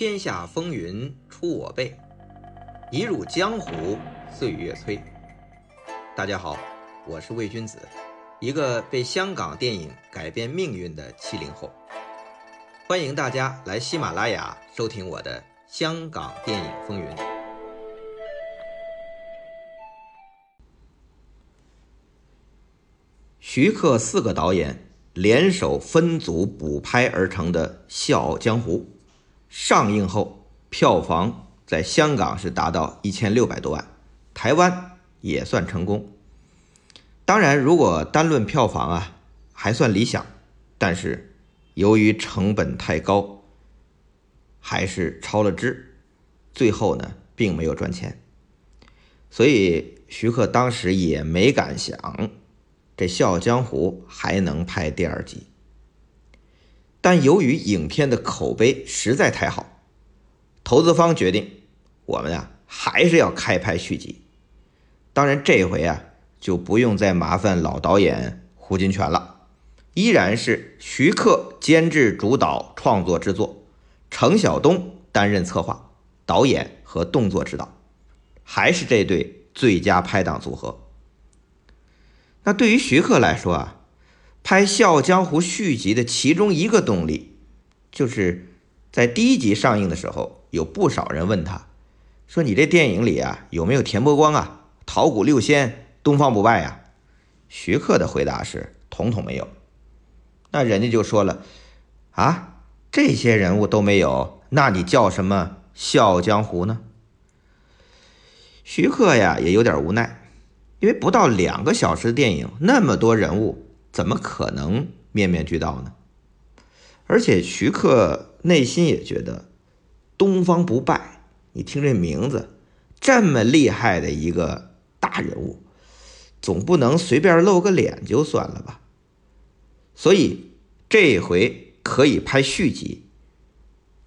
天下风云出我辈，一入江湖岁月催。大家好，我是魏君子，一个被香港电影改变命运的七零后。欢迎大家来喜马拉雅收听我的《香港电影风云》。徐克四个导演联手分组补拍而成的《笑傲江湖》。上映后，票房在香港是达到一千六百多万，台湾也算成功。当然，如果单论票房啊，还算理想，但是由于成本太高，还是超了支，最后呢，并没有赚钱。所以徐克当时也没敢想，这《笑傲江湖》还能拍第二集。但由于影片的口碑实在太好，投资方决定，我们啊还是要开拍续集。当然这回啊就不用再麻烦老导演胡金铨了，依然是徐克监制、主导、创作制作，程晓东担任策划、导演和动作指导，还是这对最佳拍档组合。那对于徐克来说啊。拍《笑傲江湖》续集的其中一个动力，就是在第一集上映的时候，有不少人问他，说：“你这电影里啊，有没有田伯光啊、桃谷六仙、东方不败呀？”徐克的回答是：“统统没有。”那人家就说了：“啊，这些人物都没有，那你叫什么《笑傲江湖》呢？”徐克呀，也有点无奈，因为不到两个小时的电影，那么多人物。怎么可能面面俱到呢？而且徐克内心也觉得东方不败，你听这名字这么厉害的一个大人物，总不能随便露个脸就算了吧？所以这回可以拍续集，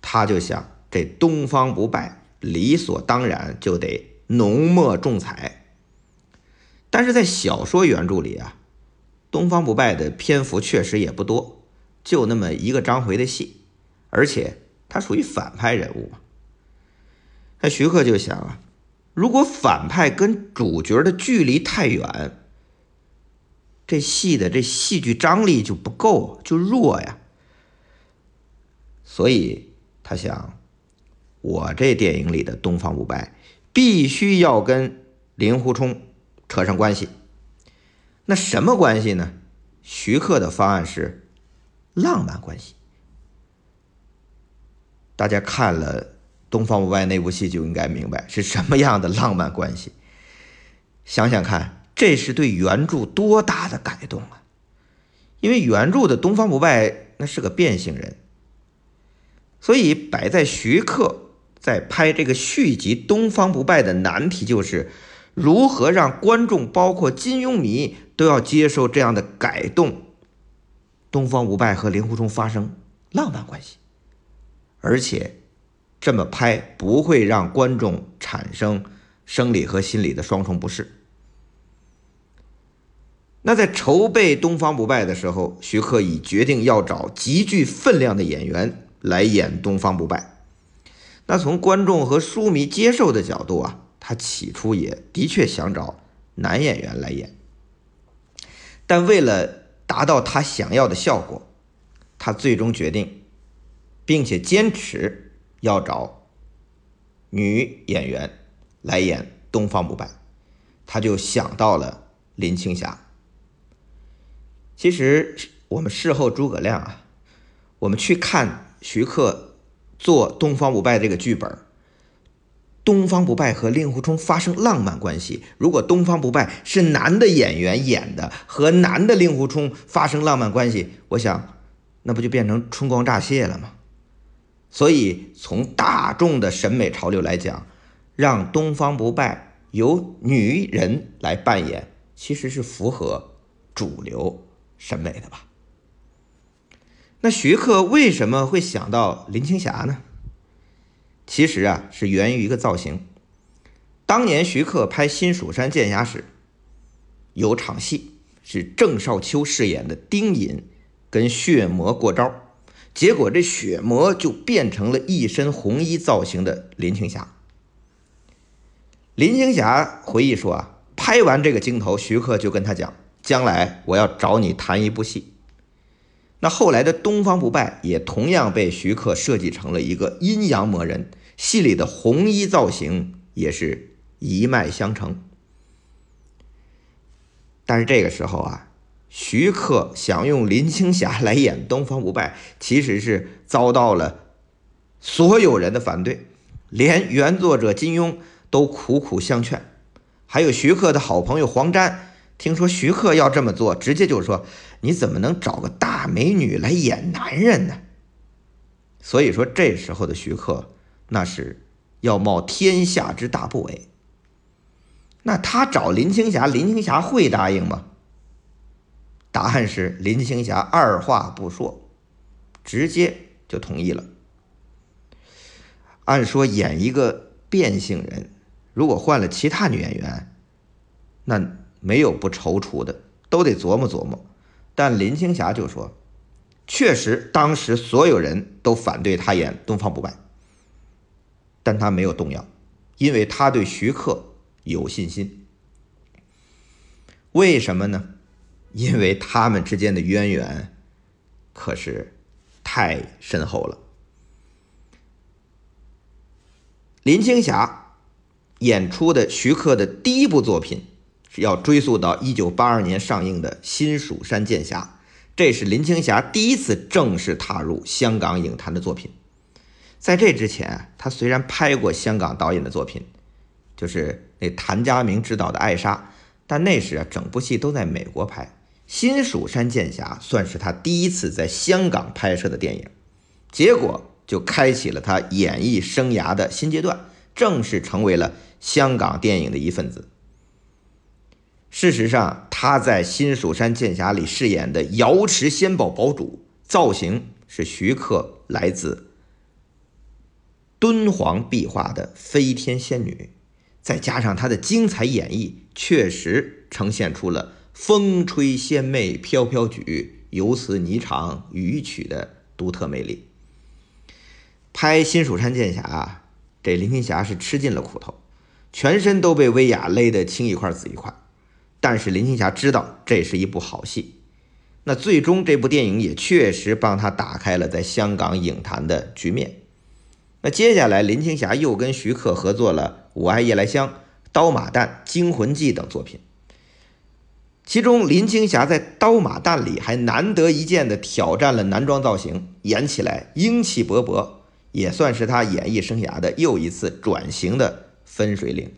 他就想这东方不败理所当然就得浓墨重彩。但是在小说原著里啊。东方不败的篇幅确实也不多，就那么一个章回的戏，而且他属于反派人物嘛。那徐克就想啊，如果反派跟主角的距离太远，这戏的这戏剧张力就不够，就弱呀。所以他想，我这电影里的东方不败必须要跟令狐冲扯上关系。那什么关系呢？徐克的方案是浪漫关系。大家看了《东方不败》那部戏就应该明白是什么样的浪漫关系。想想看，这是对原著多大的改动啊！因为原著的东方不败那是个变性人，所以摆在徐克在拍这个续集《东方不败》的难题就是。如何让观众，包括金庸迷，都要接受这样的改动？东方不败和令狐冲发生浪漫关系，而且这么拍不会让观众产生生理和心理的双重不适。那在筹备东方不败的时候，徐克已决定要找极具分量的演员来演东方不败。那从观众和书迷接受的角度啊。他起初也的确想找男演员来演，但为了达到他想要的效果，他最终决定，并且坚持要找女演员来演东方不败。他就想到了林青霞。其实我们事后诸葛亮啊，我们去看徐克做东方不败这个剧本。东方不败和令狐冲发生浪漫关系。如果东方不败是男的演员演的，和男的令狐冲发生浪漫关系，我想，那不就变成春光乍泄了吗？所以，从大众的审美潮流来讲，让东方不败由女人来扮演，其实是符合主流审美的吧？那徐克为什么会想到林青霞呢？其实啊，是源于一个造型。当年徐克拍《新蜀山剑侠》时，有场戏是郑少秋饰演的丁隐跟血魔过招，结果这血魔就变成了一身红衣造型的林青霞。林青霞回忆说啊，拍完这个镜头，徐克就跟他讲，将来我要找你谈一部戏。那后来的《东方不败》也同样被徐克设计成了一个阴阳魔人，戏里的红衣造型也是一脉相承。但是这个时候啊，徐克想用林青霞来演东方不败，其实是遭到了所有人的反对，连原作者金庸。都苦苦相劝，还有徐克的好朋友黄沾，听说徐克要这么做，直接就说：“你怎么能找个大美女来演男人呢？”所以说，这时候的徐克那是要冒天下之大不韪。那他找林青霞，林青霞会答应吗？答案是林青霞二话不说，直接就同意了。按说演一个变性人。如果换了其他女演员，那没有不踌躇的，都得琢磨琢磨。但林青霞就说：“确实，当时所有人都反对她演东方不败，但她没有动摇，因为她对徐克有信心。为什么呢？因为他们之间的渊源可是太深厚了。林青霞。”演出的徐克的第一部作品要追溯到一九八二年上映的《新蜀山剑侠》，这是林青霞第一次正式踏入香港影坛的作品。在这之前，她虽然拍过香港导演的作品，就是那谭家明执导的《艾莎》，但那时啊，整部戏都在美国拍，《新蜀山剑侠》算是她第一次在香港拍摄的电影，结果就开启了她演艺生涯的新阶段，正式成为了。香港电影的一份子。事实上，他在《新蜀山剑侠》里饰演的瑶池仙宝堡主造型是徐克来自敦煌壁画的飞天仙女，再加上他的精彩演绎，确实呈现出了风吹仙袂飘飘举，游丝霓裳羽曲的独特魅力。拍《新蜀山剑侠》，啊这林青霞是吃尽了苦头。全身都被威亚勒得青一块紫一块，但是林青霞知道这是一部好戏，那最终这部电影也确实帮他打开了在香港影坛的局面。那接下来林青霞又跟徐克合作了《我爱夜来香》《刀马旦》《惊魂记》等作品，其中林青霞在《刀马旦》里还难得一见的挑战了男装造型，演起来英气勃勃，也算是她演艺生涯的又一次转型的。分水岭，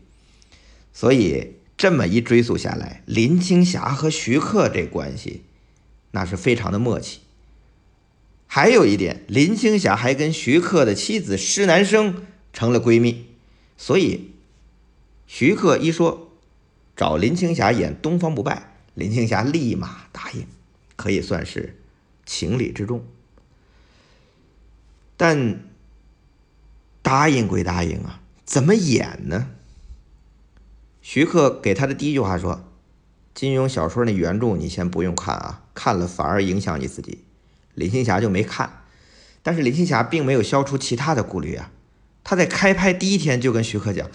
所以这么一追溯下来，林青霞和徐克这关系那是非常的默契。还有一点，林青霞还跟徐克的妻子施南生成了闺蜜，所以徐克一说找林青霞演东方不败，林青霞立马答应，可以算是情理之中。但答应归答应啊。怎么演呢？徐克给他的第一句话说：“金庸小说那原著你先不用看啊，看了反而影响你自己。”林青霞就没看，但是林青霞并没有消除其他的顾虑啊。他在开拍第一天就跟徐克讲：“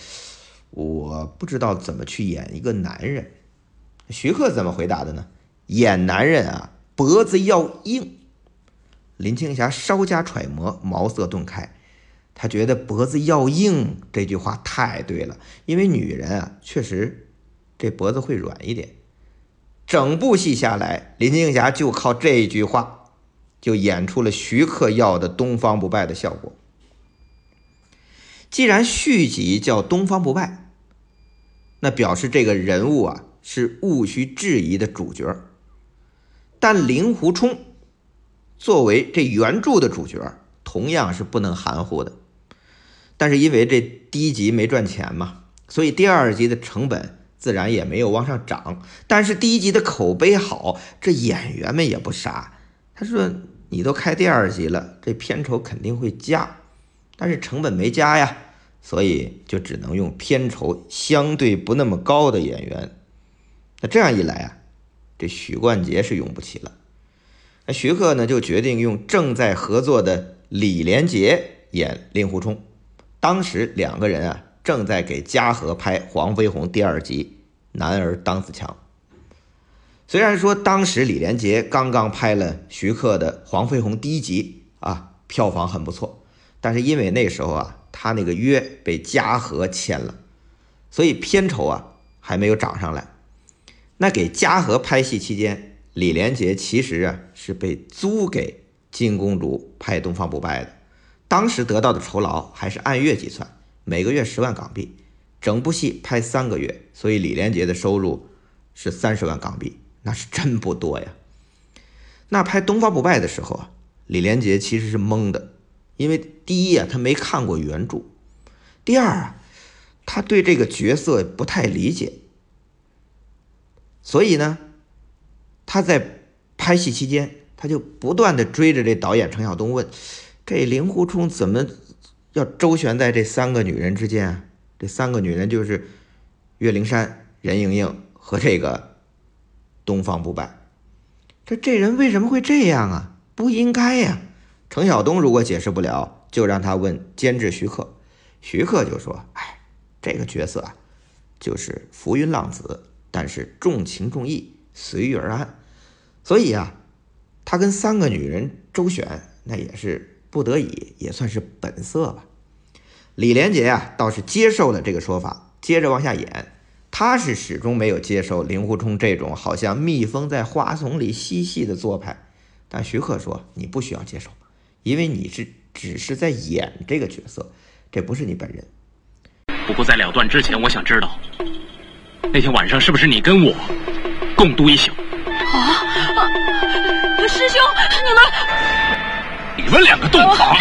我不知道怎么去演一个男人。”徐克怎么回答的呢？演男人啊，脖子要硬。林青霞稍加揣摩，茅塞顿开。他觉得脖子要硬这句话太对了，因为女人啊，确实这脖子会软一点。整部戏下来，林青霞就靠这一句话，就演出了徐克要的东方不败的效果。既然续集叫东方不败，那表示这个人物啊是毋需质疑的主角。但令狐冲作为这原著的主角，同样是不能含糊的。但是因为这第一集没赚钱嘛，所以第二集的成本自然也没有往上涨。但是第一集的口碑好，这演员们也不傻。他说：“你都开第二集了，这片酬肯定会加，但是成本没加呀，所以就只能用片酬相对不那么高的演员。那这样一来啊，这许冠杰是用不起了。那徐克呢就决定用正在合作的李连杰演令狐冲。当时两个人啊正在给嘉禾拍《黄飞鸿》第二集《男儿当自强》。虽然说当时李连杰刚刚拍了徐克的《黄飞鸿》第一集啊，票房很不错，但是因为那时候啊他那个约被嘉禾签了，所以片酬啊还没有涨上来。那给嘉禾拍戏期间，李连杰其实啊是被租给金公主拍《东方不败》的，当时得到的酬劳还是按月计算，每个月十万港币，整部戏拍三个月，所以李连杰的收入是三十万港币。那是真不多呀。那拍《东方不败》的时候啊，李连杰其实是懵的，因为第一啊，他没看过原著；第二啊，他对这个角色不太理解。所以呢，他在拍戏期间，他就不断的追着这导演程晓东问：“这令狐冲怎么要周旋在这三个女人之间啊？这三个女人就是岳灵珊、任盈盈和这个。”东方不败，这这人为什么会这样啊？不应该呀！程晓东如果解释不了，就让他问监制徐克。徐克就说：“哎，这个角色啊，就是浮云浪子，但是重情重义，随遇而安。所以啊，他跟三个女人周旋，那也是不得已，也算是本色吧。”李连杰啊，倒是接受了这个说法，接着往下演。他是始终没有接受令狐冲这种好像蜜蜂在花丛里嬉戏的做派，但徐克说你不需要接受，因为你是只是在演这个角色，这不是你本人。不过在了断之前，我想知道那天晚上是不是你跟我共度一宿？啊，师兄，你们你们两个洞房？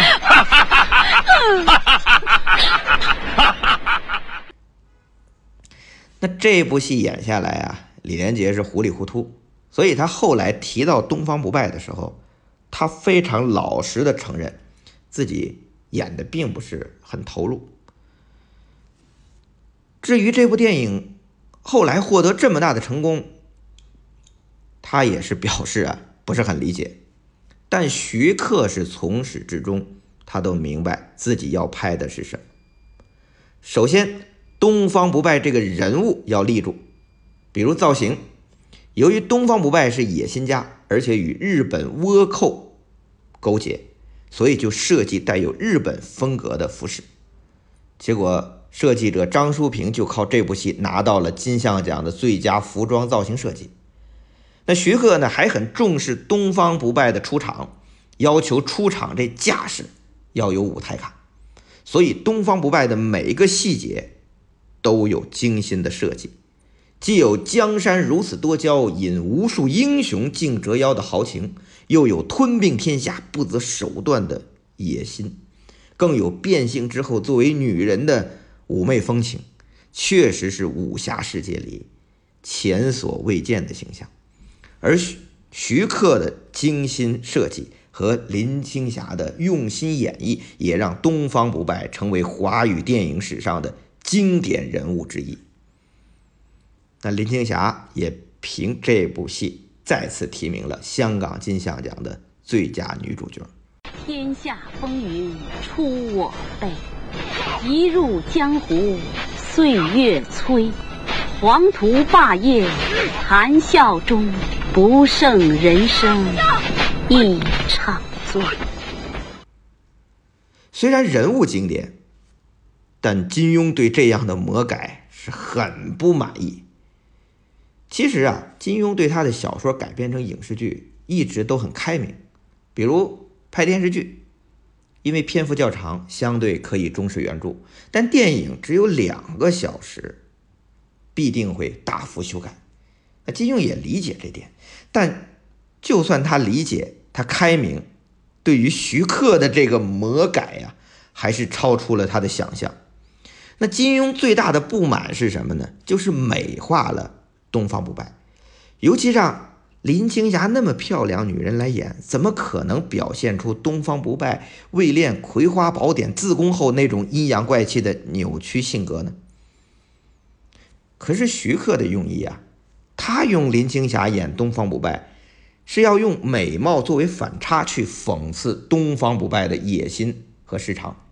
那这部戏演下来啊，李连杰是糊里糊涂，所以他后来提到东方不败的时候，他非常老实的承认，自己演的并不是很投入。至于这部电影后来获得这么大的成功，他也是表示啊不是很理解。但徐克是从始至终他都明白自己要拍的是什么。首先。东方不败这个人物要立住，比如造型。由于东方不败是野心家，而且与日本倭寇勾结，所以就设计带有日本风格的服饰。结果设计者张淑平就靠这部戏拿到了金像奖的最佳服装造型设计。那徐克呢，还很重视东方不败的出场，要求出场这架势要有舞台感，所以东方不败的每一个细节。都有精心的设计，既有江山如此多娇，引无数英雄竞折腰的豪情，又有吞并天下不择手段的野心，更有变性之后作为女人的妩媚风情，确实是武侠世界里前所未见的形象。而徐徐克的精心设计和林青霞的用心演绎，也让东方不败成为华语电影史上的。经典人物之一，那林青霞也凭这部戏再次提名了香港金像奖的最佳女主角。天下风云出我辈，一入江湖岁月催。黄图霸业谈笑中，不胜人生一场醉。虽然人物经典。但金庸对这样的魔改是很不满意。其实啊，金庸对他的小说改编成影视剧一直都很开明，比如拍电视剧，因为篇幅较长，相对可以忠实原著；但电影只有两个小时，必定会大幅修改。那金庸也理解这点，但就算他理解，他开明，对于徐克的这个魔改呀，还是超出了他的想象。那金庸最大的不满是什么呢？就是美化了东方不败，尤其让林青霞那么漂亮女人来演，怎么可能表现出东方不败未练《葵花宝典》自宫后那种阴阳怪气的扭曲性格呢？可是徐克的用意啊，他用林青霞演东方不败，是要用美貌作为反差去讽刺东方不败的野心和失常。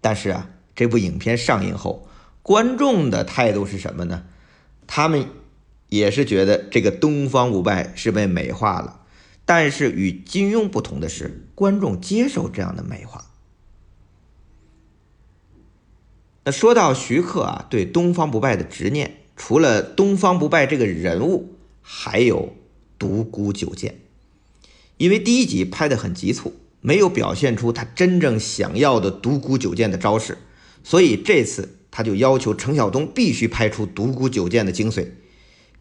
但是啊，这部影片上映后，观众的态度是什么呢？他们也是觉得这个东方不败是被美化了。但是与金庸不同的是，观众接受这样的美化。那说到徐克啊，对东方不败的执念，除了东方不败这个人物，还有独孤九剑。因为第一集拍的很急促，没有表现出他真正想要的独孤九剑的招式，所以这次他就要求程晓东必须拍出独孤九剑的精髓。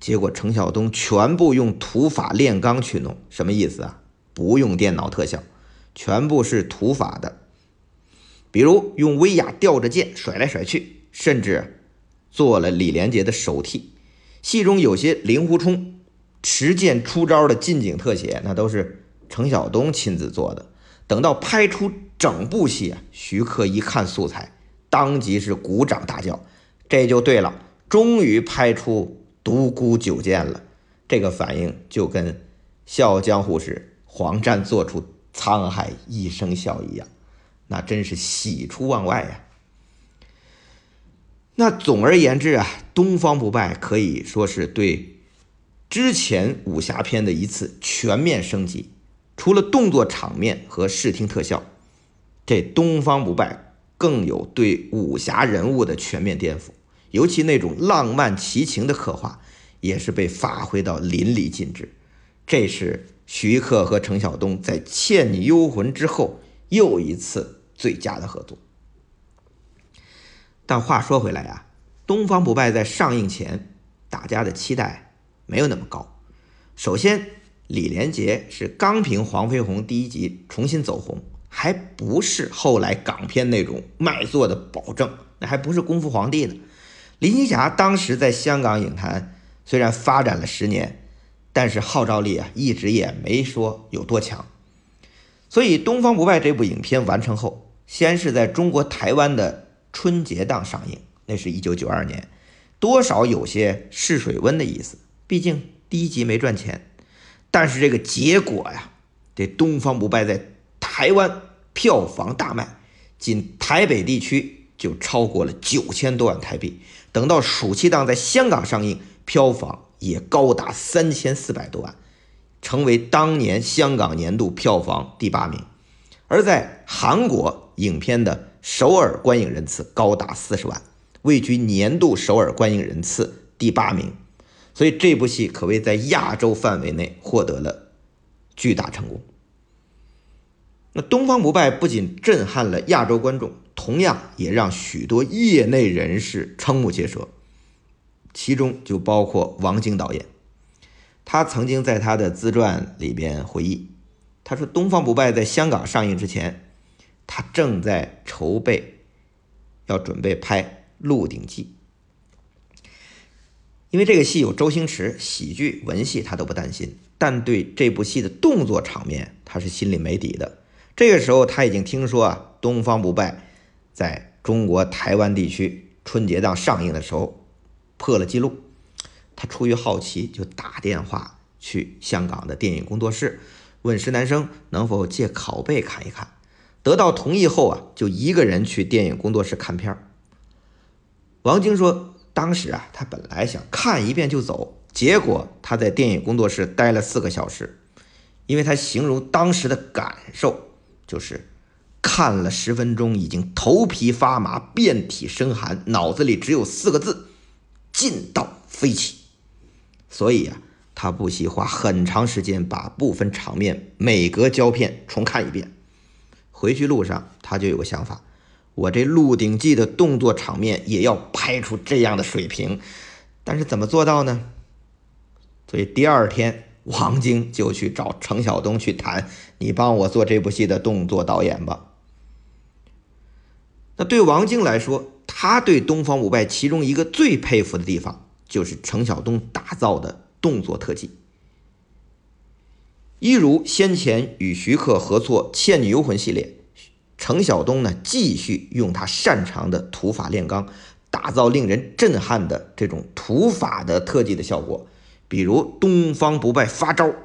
结果程晓东全部用土法炼钢去弄，什么意思啊？不用电脑特效，全部是土法的。比如用威亚吊着剑甩来甩去，甚至做了李连杰的手替。戏中有些令狐冲持剑出招的近景特写，那都是程晓东亲自做的。等到拍出整部戏啊，徐克一看素材，当即是鼓掌大叫：“这就对了，终于拍出独孤九剑了。”这个反应就跟《笑傲江湖》时黄沾做出沧海一声笑一样。那真是喜出望外呀！那总而言之啊，东方不败可以说是对之前武侠片的一次全面升级。除了动作场面和视听特效，这东方不败更有对武侠人物的全面颠覆。尤其那种浪漫奇情的刻画，也是被发挥到淋漓尽致。这是徐克和程晓东在《倩女幽魂》之后。又一次最佳的合作，但话说回来啊，东方不败在上映前，大家的期待没有那么高。首先，李连杰是刚凭《黄飞鸿》第一集重新走红，还不是后来港片那种卖座的保证，那还不是功夫皇帝呢。林青霞当时在香港影坛虽然发展了十年，但是号召力啊一直也没说有多强。所以，《东方不败》这部影片完成后，先是在中国台湾的春节档上映，那是一九九二年，多少有些试水温的意思。毕竟第一集没赚钱，但是这个结果呀，这《东方不败》在台湾票房大卖，仅台北地区就超过了九千多万台币。等到暑期档在香港上映，票房也高达三千四百多万。成为当年香港年度票房第八名，而在韩国影片的首尔观影人次高达四十万，位居年度首尔观影人次第八名。所以这部戏可谓在亚洲范围内获得了巨大成功。那《东方不败》不仅震撼了亚洲观众，同样也让许多业内人士瞠目结舌，其中就包括王晶导演。他曾经在他的自传里边回忆，他说：“东方不败在香港上映之前，他正在筹备，要准备拍《鹿鼎记》，因为这个戏有周星驰，喜剧文戏他都不担心，但对这部戏的动作场面他是心里没底的。这个时候他已经听说啊，东方不败在中国台湾地区春节档上映的时候破了记录。”他出于好奇，就打电话去香港的电影工作室，问石南生能否借拷贝看一看。得到同意后啊，就一个人去电影工作室看片。王晶说，当时啊，他本来想看一遍就走，结果他在电影工作室待了四个小时，因为他形容当时的感受就是看了十分钟，已经头皮发麻、遍体生寒，脑子里只有四个字：劲道飞起。所以啊，他不惜花很长时间把部分场面每隔胶片重看一遍。回去路上，他就有个想法：我这《鹿鼎记》的动作场面也要拍出这样的水平。但是怎么做到呢？所以第二天，王晶就去找程晓东去谈：“你帮我做这部戏的动作导演吧。”那对王晶来说，他对东方不败其中一个最佩服的地方。就是程晓东打造的动作特技，一如先前与徐克合作《倩女幽魂》系列，程晓东呢继续用他擅长的土法炼钢，打造令人震撼的这种土法的特技的效果。比如东方不败发招，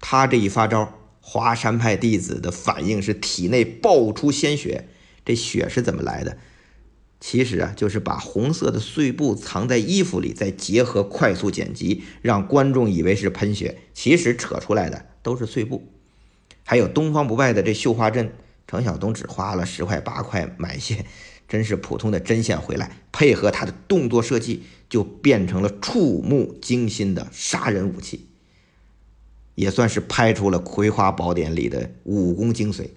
他这一发招，华山派弟子的反应是体内爆出鲜血。这血是怎么来的？其实啊，就是把红色的碎布藏在衣服里，再结合快速剪辑，让观众以为是喷血，其实扯出来的都是碎布。还有东方不败的这绣花针，程晓东只花了十块八块买些，真是普通的针线回来，配合他的动作设计，就变成了触目惊心的杀人武器，也算是拍出了《葵花宝典》里的武功精髓。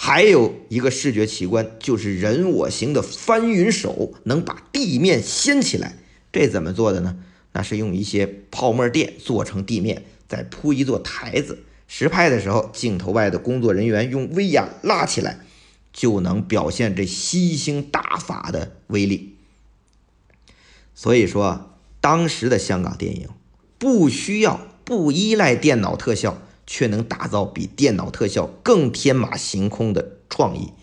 还有一个视觉奇观，就是人我行的翻云手，能把地面掀起来。这怎么做的呢？那是用一些泡沫垫做成地面，再铺一座台子。实拍的时候，镜头外的工作人员用威亚拉起来，就能表现这吸星大法的威力。所以说，当时的香港电影不需要、不依赖电脑特效。却能打造比电脑特效更天马行空的创意。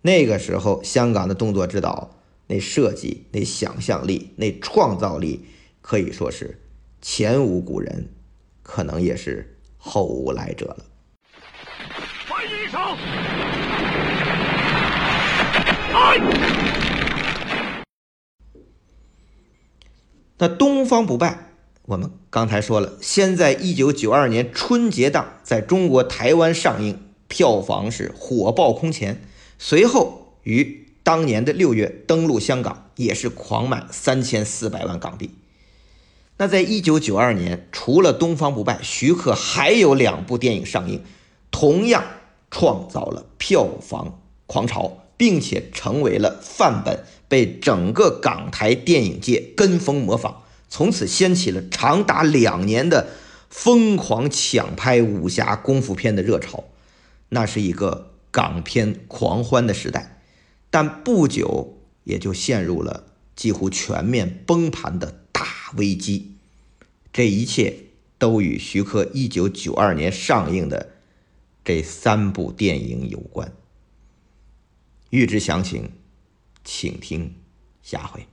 那个时候，香港的动作指导那设计、那想象力、那创造力，可以说是前无古人，可能也是后无来者了。换衣裳，那东方不败。我们刚才说了，先在一九九二年春节档在中国台湾上映，票房是火爆空前。随后于当年的六月登陆香港，也是狂卖三千四百万港币。那在一九九二年，除了《东方不败》，徐克还有两部电影上映，同样创造了票房狂潮，并且成为了范本，被整个港台电影界跟风模仿。从此掀起了长达两年的疯狂抢拍武侠功夫片的热潮，那是一个港片狂欢的时代，但不久也就陷入了几乎全面崩盘的大危机。这一切都与徐克一九九二年上映的这三部电影有关。欲知详情，请听下回。